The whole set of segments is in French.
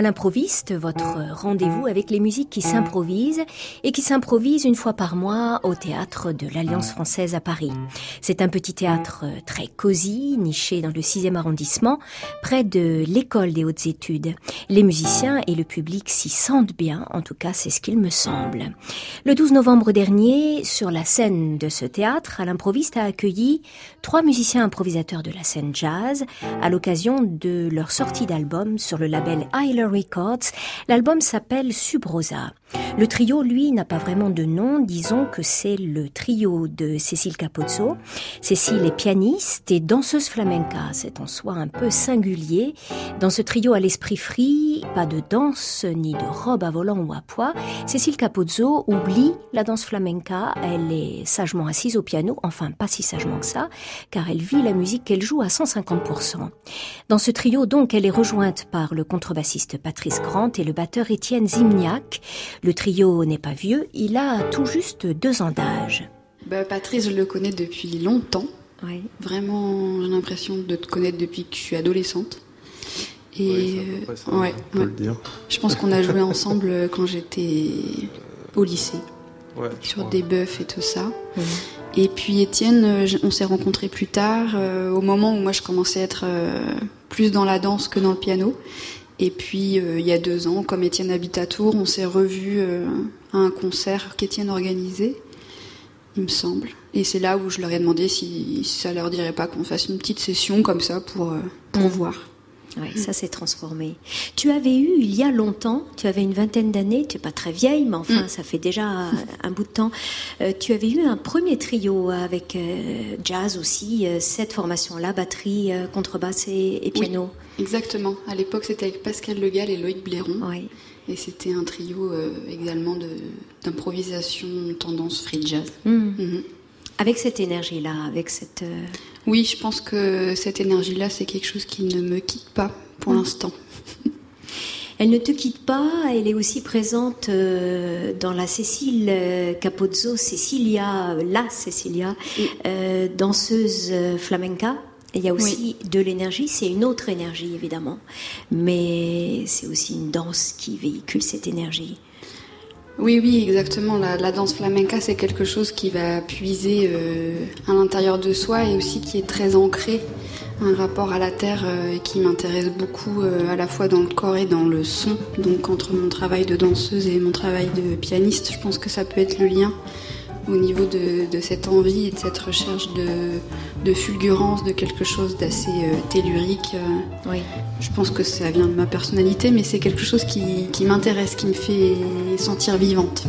À l'improviste, votre rendez-vous avec les musiques qui s'improvisent et qui s'improvisent une fois par mois au théâtre de l'Alliance française à Paris. C'est un petit théâtre très cosy, niché dans le 6e arrondissement, près de l'école des hautes études. Les musiciens et le public s'y sentent bien, en tout cas c'est ce qu'il me semble. Le 12 novembre dernier, sur la scène de ce théâtre, À l'improviste a accueilli trois musiciens improvisateurs de la scène jazz à l'occasion de leur sortie d'album sur le label Isler Records. L'album s'appelle Subrosa. Le trio, lui, n'a pas vraiment de nom. Disons que c'est le trio de Cécile Capozzo. Cécile est pianiste et danseuse flamenca. C'est en soi un peu singulier. Dans ce trio à l'esprit free, pas de danse ni de robe à volant ou à poids. Cécile Capozzo oublie la danse flamenca. Elle est sagement assise au piano. Enfin, pas si sagement que ça, car elle vit la musique qu'elle joue à 150%. Dans ce trio, donc, elle est rejointe par le contrebassiste Patrice Grant et le batteur Étienne Zimniak. Le trio n'est pas vieux, il a tout juste deux ans d'âge. Bah, Patrice, je le connais depuis longtemps. Oui. Vraiment, j'ai l'impression de te connaître depuis que je suis adolescente. Et ça, euh, ouais, on peut ouais. le dire. je pense qu'on a joué ensemble quand j'étais au lycée, Ouais, sur crois. des buffs et tout ça. Et puis Étienne, euh, on s'est rencontrés plus tard, euh, au moment où moi je commençais à être euh, plus dans la danse que dans le piano. Et puis euh, il y a deux ans, comme Étienne habite à Tours, on s'est revus euh, à un concert qu'Étienne organisait, il me semble. Et c'est là où je leur ai demandé si, si ça leur dirait pas qu'on fasse une petite session comme ça pour, euh, pour voir. Oui, ça s'est transformé. Tu avais eu, il y a longtemps, tu avais une vingtaine d'années, tu es pas très vieille, mais enfin, Mm. ça fait déjà un bout de temps. Euh, tu avais eu un premier trio avec euh, jazz aussi, euh, cette formation-là, batterie, contrebasse et, et piano. Exactement. À l'époque, c'était avec Pascal Legal et Loïc Blairon. Oui. Et c'était un trio également de- d'improvisation tendance free jazz. Mm. Mhm. Avec cette énergie-là, avec cette... Oui, je pense que cette énergie-là, c'est quelque chose qui ne me quitte pas pour l'instant. Elle ne te quitte pas, elle est aussi présente euh, dans la Cécile euh, Capozzo, Cecilia, la Cecilia, Oui. euh, danseuse euh, flamenca. Il y a aussi de l'énergie, c'est une autre énergie évidemment, mais c'est aussi une danse qui véhicule cette énergie. Oui, oui, exactement. La, danse flamenca, c'est quelque chose qui va puiser euh, à l'intérieur de soi et aussi qui est très ancré. Un rapport à la terre euh, qui m'intéresse beaucoup euh, à la fois dans le corps et dans le son. Donc entre mon travail de danseuse et mon travail de pianiste, je pense que ça peut être le lien au niveau de, de cette envie et de cette recherche de, de fulgurance, de quelque chose d'assez euh, tellurique. euh, Oui. je pense que ça vient de ma personnalité, mais c'est quelque chose qui, qui m'intéresse, qui me fait sentir vivante.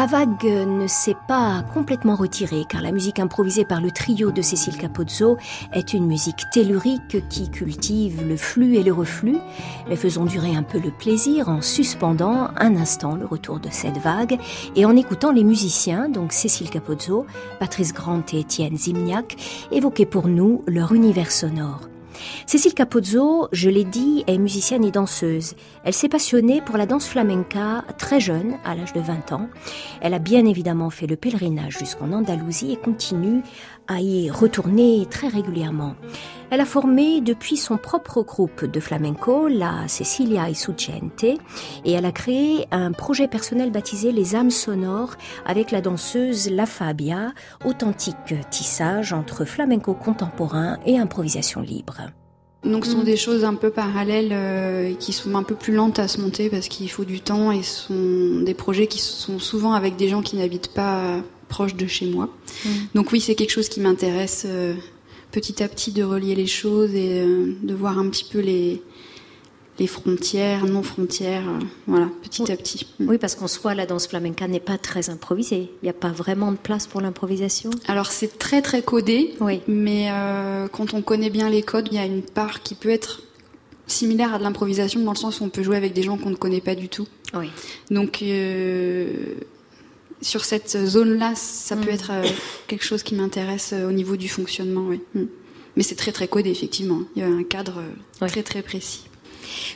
La vague ne s'est pas complètement retirée car la musique improvisée par le trio de Cécile Capozzo est une musique tellurique qui cultive le flux et le reflux, mais faisons durer un peu le plaisir en suspendant un instant le retour de cette vague et en écoutant les musiciens, donc Cécile Capozzo, Patrice Grant et Étienne Zimniak, évoquer pour nous leur univers sonore. Cécile Capozzo, je l'ai dit, est musicienne et danseuse. Elle s'est passionnée pour la danse flamenca très jeune, à l'âge de 20 ans. Elle a bien évidemment fait le pèlerinage jusqu'en Andalousie et continue à y retourner très régulièrement. Elle a formé depuis son propre groupe de flamenco, la Cecilia Isucente, et elle a créé un projet personnel baptisé Les âmes sonores avec la danseuse La Fabia, authentique tissage entre flamenco contemporain et improvisation libre. Donc ce sont mm. des choses un peu parallèles euh, qui sont un peu plus lentes à se monter parce qu'il faut du temps et ce sont des projets qui sont souvent avec des gens qui n'habitent pas proche de chez moi. Mm. Donc oui, c'est quelque chose qui m'intéresse euh, petit à petit de relier les choses et euh, de voir un petit peu les, les frontières, non frontières, euh, voilà, petit à petit. Mm. Oui, parce qu'en soi, la danse flamenca n'est pas très improvisée. Il n'y a pas vraiment de place pour l'improvisation. Alors c'est très très codé, oui. mais quand on connaît bien les codes, il y a une part qui peut être similaire à de l'improvisation dans le sens où on peut jouer avec des gens qu'on ne connaît pas du tout. Oui. Donc sur cette zone-là, ça peut mm. être quelque chose qui m'intéresse au niveau du fonctionnement, oui. Mm. Mais c'est très très codé effectivement. Il y a un cadre très très précis.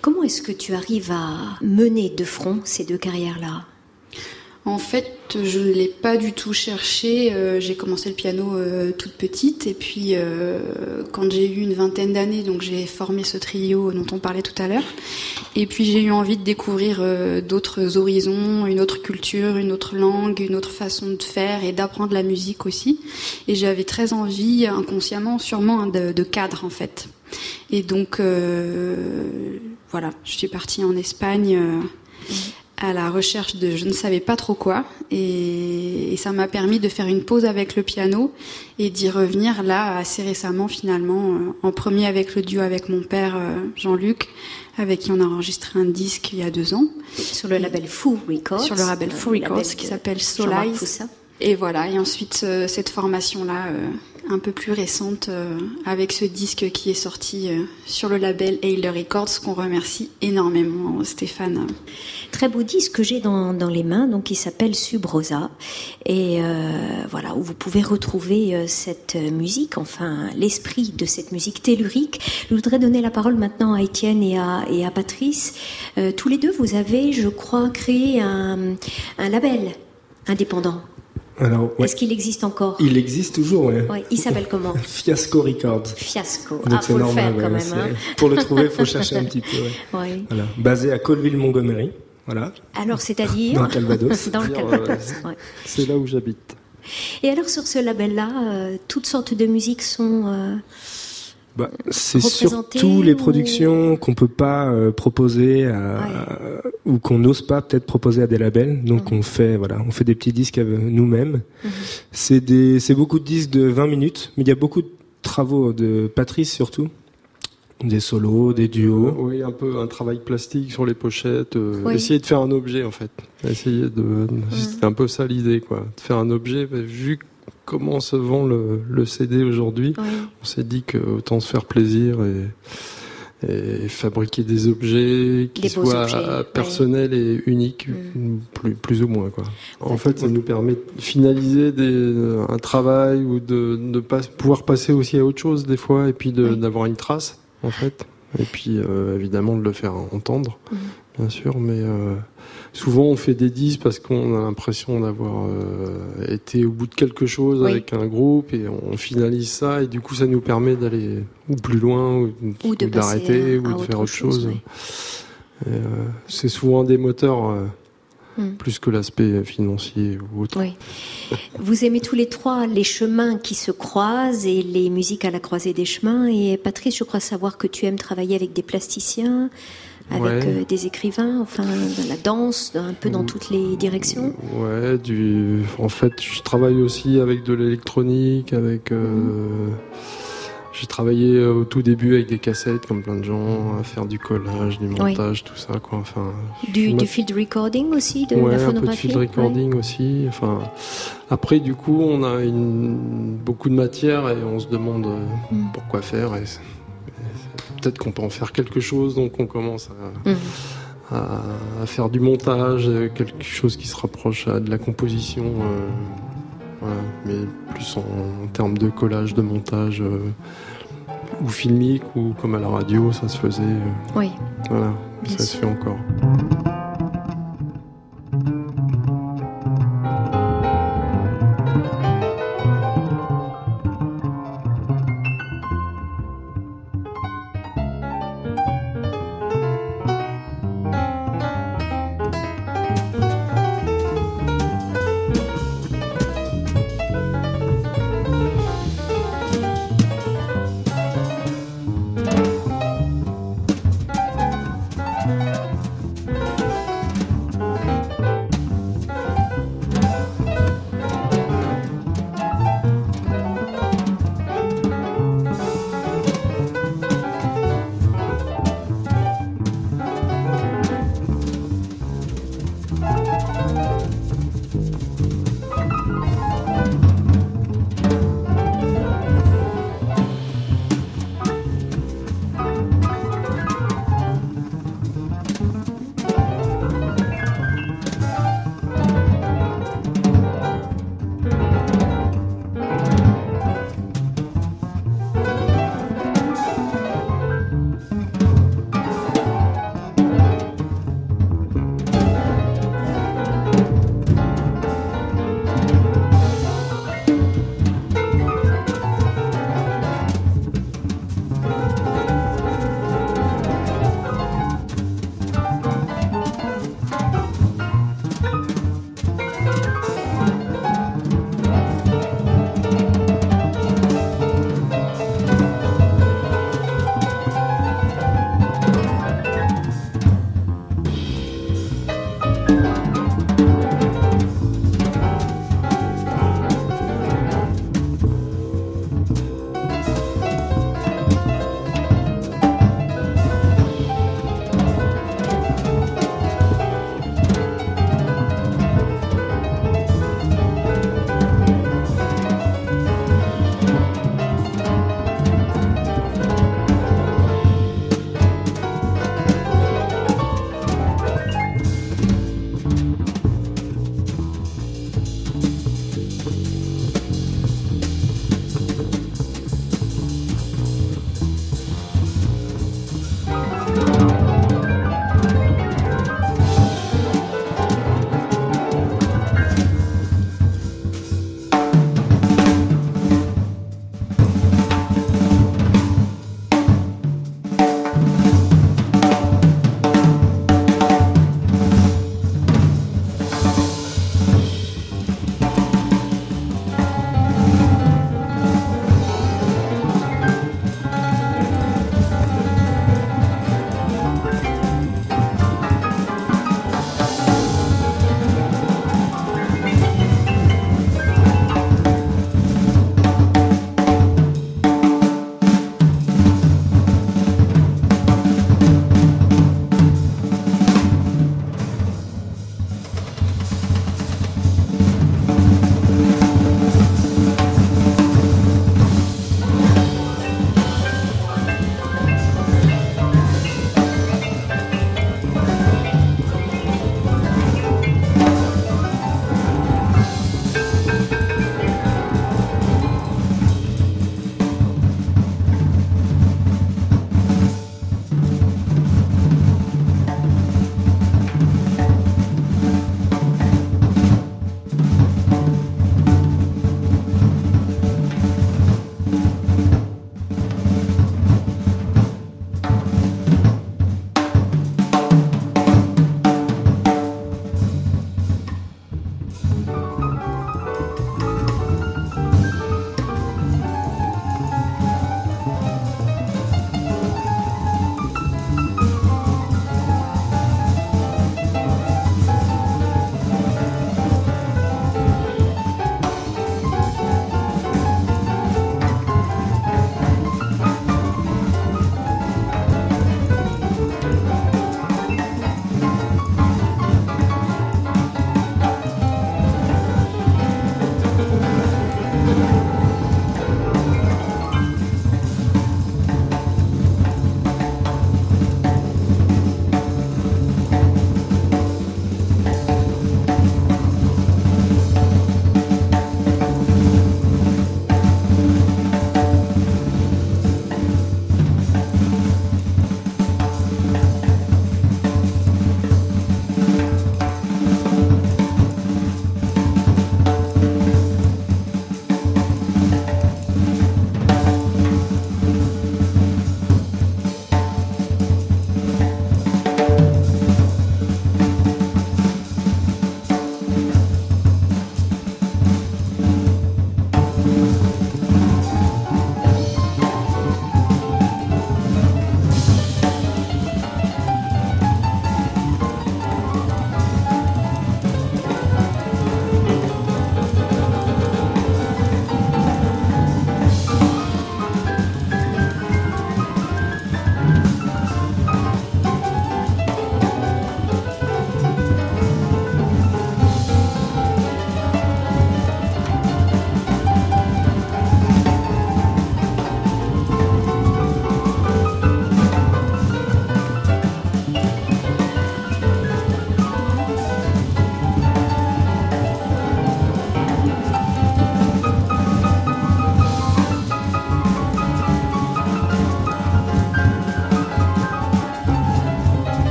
Comment est-ce que tu arrives à mener de front ces deux carrières-là? En fait, je ne l'ai pas du tout cherché. Euh, j'ai commencé le piano euh, toute petite et puis euh, quand j'ai eu une vingtaine d'années, donc j'ai formé ce trio dont on parlait tout à l'heure. Et puis j'ai eu envie de découvrir d'autres horizons, une autre culture, une autre langue, une autre façon de faire et d'apprendre la musique aussi. Et j'avais très envie, inconsciemment, sûrement, de, de cadre en fait. Et donc, euh, voilà, je suis partie en Espagne euh, à la recherche de je ne savais pas trop quoi. Et, ça m'a permis de faire une pause avec le piano et d'y revenir là assez récemment finalement, euh, en premier avec le duo avec mon père Jean-Luc, avec qui on a enregistré un disque il y a deux ans. Sur le label Foo Records. Sur le label Foo Records qui s'appelle Solize. Et voilà, et ensuite cette formation-là un peu plus récente euh, avec ce disque qui est sorti euh, sur le label Ailer Records qu'on remercie énormément Stéphane. Très beau disque que j'ai dans, les mains donc qui s'appelle Subrosa et euh, voilà où vous pouvez retrouver cette musique enfin l'esprit de cette musique tellurique. Je voudrais donner la parole maintenant à Étienne et à, Patrice. tous les deux vous avez je crois créé un label indépendant est-ce qu'il existe encore? Il existe toujours, oui. Ouais. Il s'appelle comment? Fiasco Records. Fiasco. ah, faut le faire quand même. Hein. Pour le trouver, il faut chercher un petit peu. Ouais. Voilà. Basé à Colville-Montgomery. Voilà. Alors, c'est-à-dire Dans le Calvados. Dans le Calvados. C'est là où j'habite. Et alors, sur ce label-là, euh, toutes sortes de musiques sont. Euh, bah, c'est surtout les productions qu'on peut pas euh, proposer ou qu'on n'ose pas peut-être proposer à des labels. Donc on fait voilà, on fait des petits disques nous-mêmes. Mhm. C'est des c'est beaucoup de disques de 20 minutes, mais il y a beaucoup de travaux de Patrice surtout. Des solos, des duos. oui, un peu un travail plastique sur les pochettes. Euh, essayer de faire un objet en fait. Essayer de. Mhm. C'est un peu ça l'idée quoi. De faire un objet vu comment se vend le, CD aujourd'hui, on s'est dit que autant se faire plaisir et, fabriquer des objets qui soient personnels et uniques, mm. plus, ou moins. Quoi. En fait, ça nous permet de finaliser un travail ou de, pouvoir passer aussi à autre chose des fois et puis d'avoir une trace, en fait. Et puis, euh, évidemment, de le faire entendre, mm. bien sûr, mais... Euh, souvent on fait des disques parce qu'on a l'impression d'avoir euh, été au bout de quelque chose avec un groupe et on finalise ça et du coup ça nous permet d'aller ou plus loin ou, d'arrêter ou de faire autre chose. Euh, c'est souvent des moteurs. Euh, hmm. Plus que l'aspect financier ou autre. Vous aimez tous les trois les chemins qui se croisent et les musiques à la croisée des chemins. Et Patrice, je crois savoir que tu aimes travailler avec des plasticiens, avec euh, des écrivains, enfin la danse, un peu dans toutes les directions. Ouais, du. En fait, je travaille aussi avec de l'électronique, avec. Euh, j'ai travaillé au tout début avec des cassettes, comme plein de gens, à faire du collage, du montage, tout ça, quoi. Enfin, du, field recording aussi, de ouais, la un peu de field recording aussi. Enfin, après, du coup, on a une, beaucoup de matière et on se demande mm. pourquoi faire. Et, peut-être qu'on peut en faire quelque chose, donc on commence à. À, faire du montage, quelque chose qui se rapproche de la composition, euh, mais plus en, termes de collage, de montage, euh, ou filmique, ou comme à la radio, ça se faisait. Euh, oui. Voilà, ça se fait encore.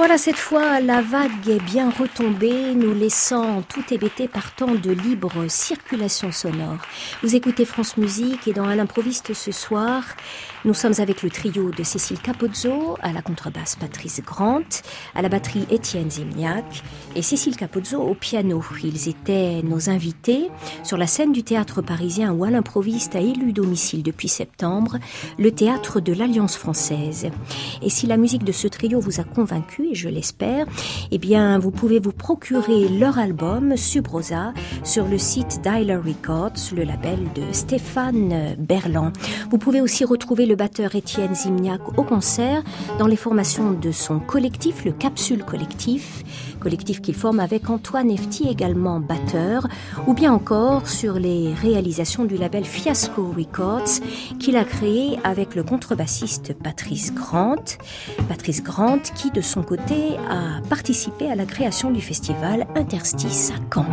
Voilà, cette fois, la vague est bien retombée, nous laissant tout hébété par tant de libre circulation sonore. Vous écoutez France Musique et dans Un improviste ce soir, nous sommes avec le trio de Cécile Capozzo, à la contrebasse Patrice Grant, à la batterie Étienne Zimniak et Cécile Capozzo au piano. Ils étaient nos invités sur la scène du théâtre parisien où Alain Proviste a élu domicile depuis septembre, le théâtre de l'Alliance française. Et si la musique de ce trio vous a convaincu, je l'espère, eh bien, vous pouvez vous procurer leur album Subrosa sur le site Dialer Records, le label de Stéphane Berland. Vous pouvez aussi retrouver le batteur Étienne Zimniak au concert dans les formations de son collectif, le Capsule Collectif, collectif qu'il forme avec Antoine Efti, également batteur, ou bien encore sur les réalisations du label Fiasco Records qu'il a créé avec le contrebassiste Patrice Grant. Patrice Grant qui, de son côté, a participé à la création du festival Interstice à Caen.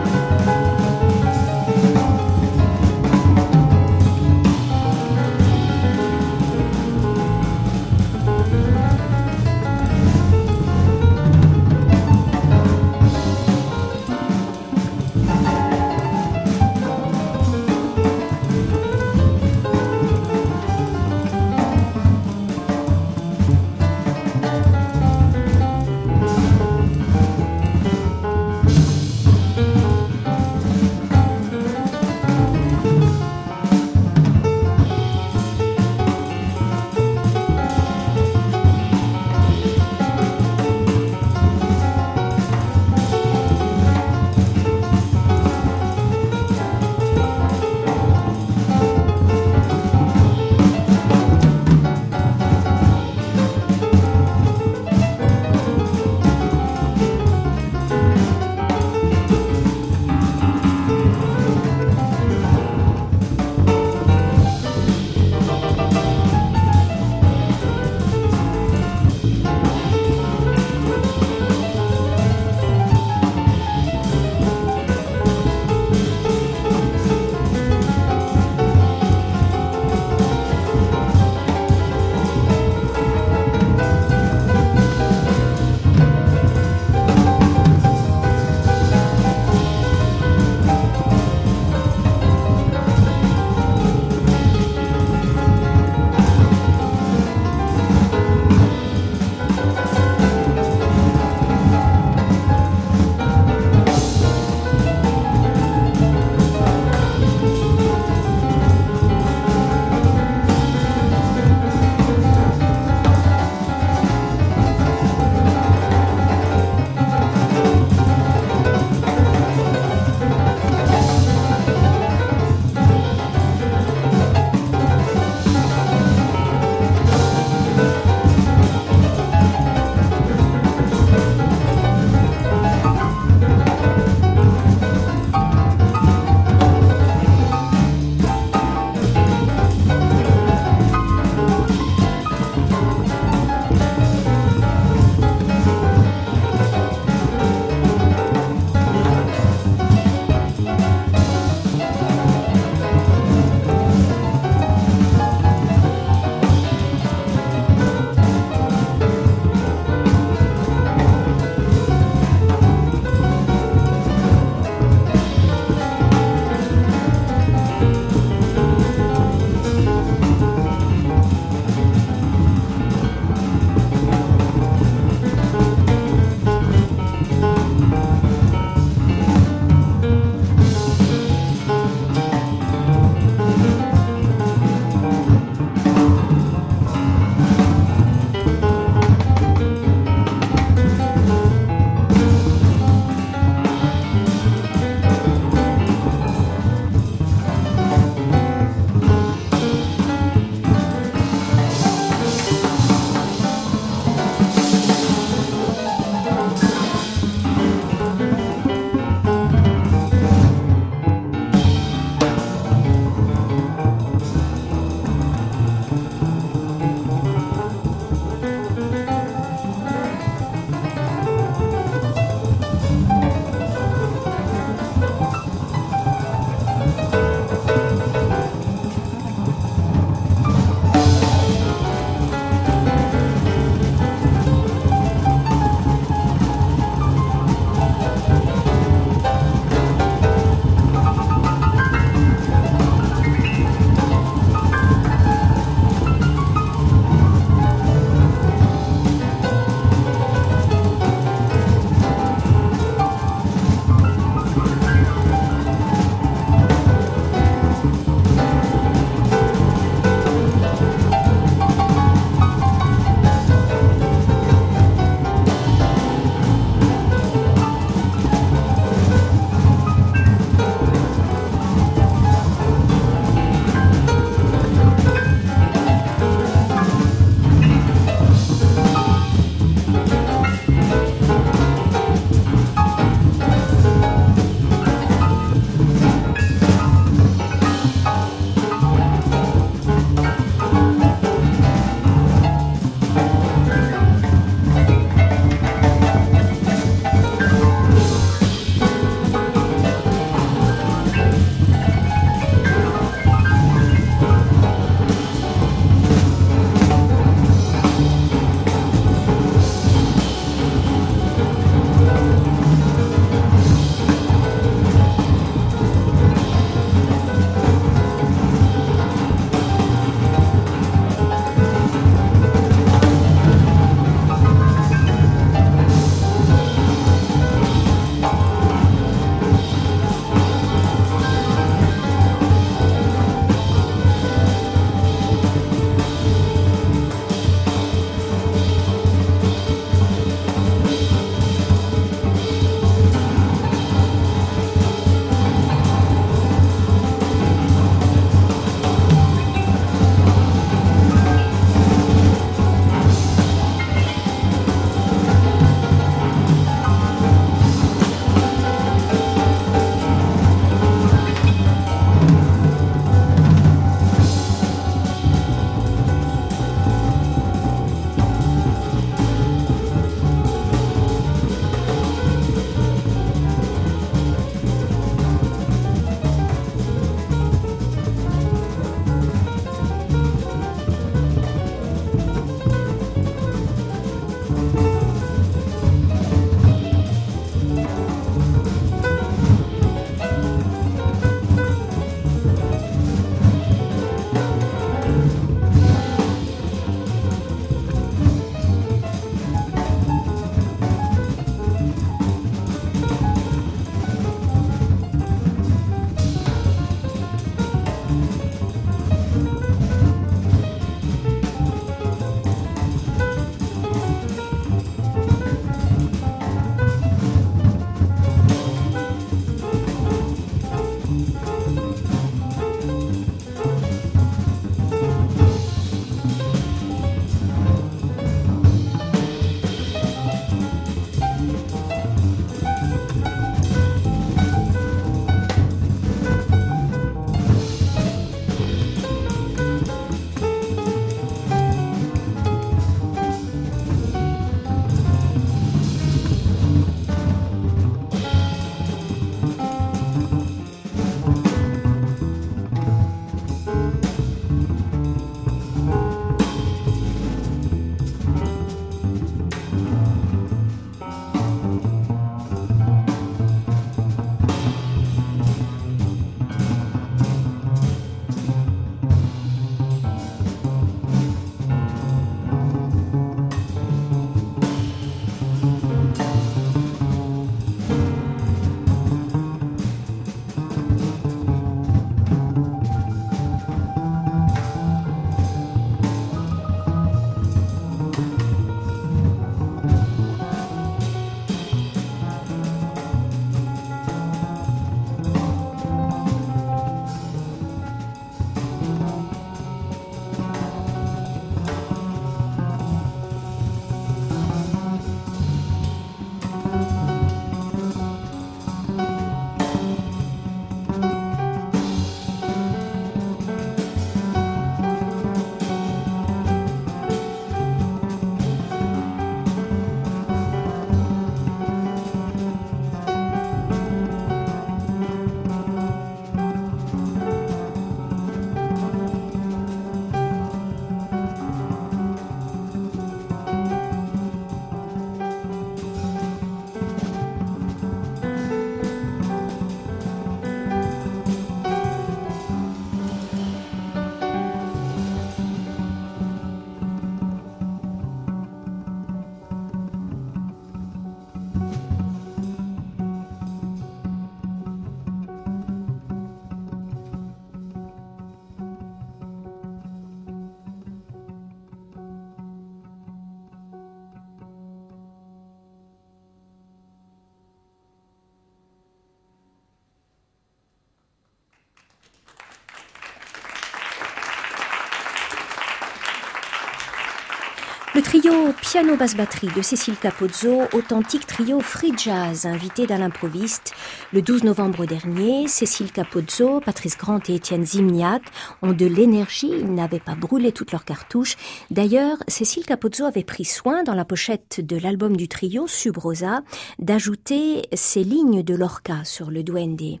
Le trio piano-basse-batterie de Cécile Capozzo, authentique trio free jazz, invité dans l'improviste. Le 12 novembre dernier, Cécile Capozzo, Patrice Grant et Étienne Zimniak ont de l'énergie, ils n'avaient pas brûlé toutes leurs cartouches. D'ailleurs, Cécile Capozzo avait pris soin, dans la pochette de l'album du trio, Subrosa, d'ajouter ces lignes de Lorca sur le duende.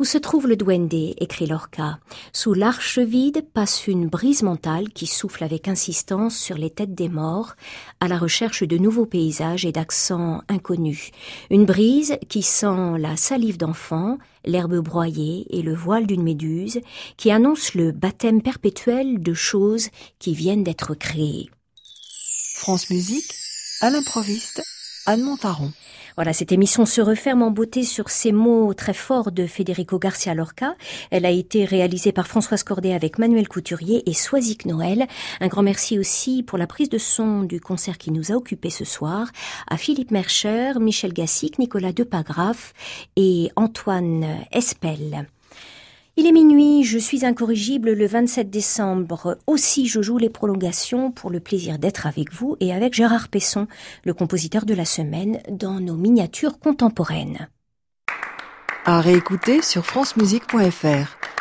Où se trouve le duende écrit Lorca. Sous l'arche vide passe une brise mentale qui souffle avec insistance sur les têtes des morts, à la recherche de nouveaux paysages et d'accents inconnus. Une brise qui sent la salive d'enfant, l'herbe broyée et le voile d'une méduse, qui annonce le baptême perpétuel de choses qui viennent d'être créées. France Musique, à l'improviste, Anne Montaron. Voilà, cette émission se referme en beauté sur ces mots très forts de Federico Garcia Lorca. Elle a été réalisée par Françoise Cordet avec Manuel Couturier et Soisic Noël. Un grand merci aussi pour la prise de son du concert qui nous a occupé ce soir à Philippe Mercher, Michel Gassic, Nicolas Depagraf et Antoine Espel. Il est minuit, je suis incorrigible le 27 décembre. Aussi, je joue les prolongations pour le plaisir d'être avec vous et avec Gérard Pesson, le compositeur de la semaine, dans nos miniatures contemporaines. À réécouter sur francemusique.fr.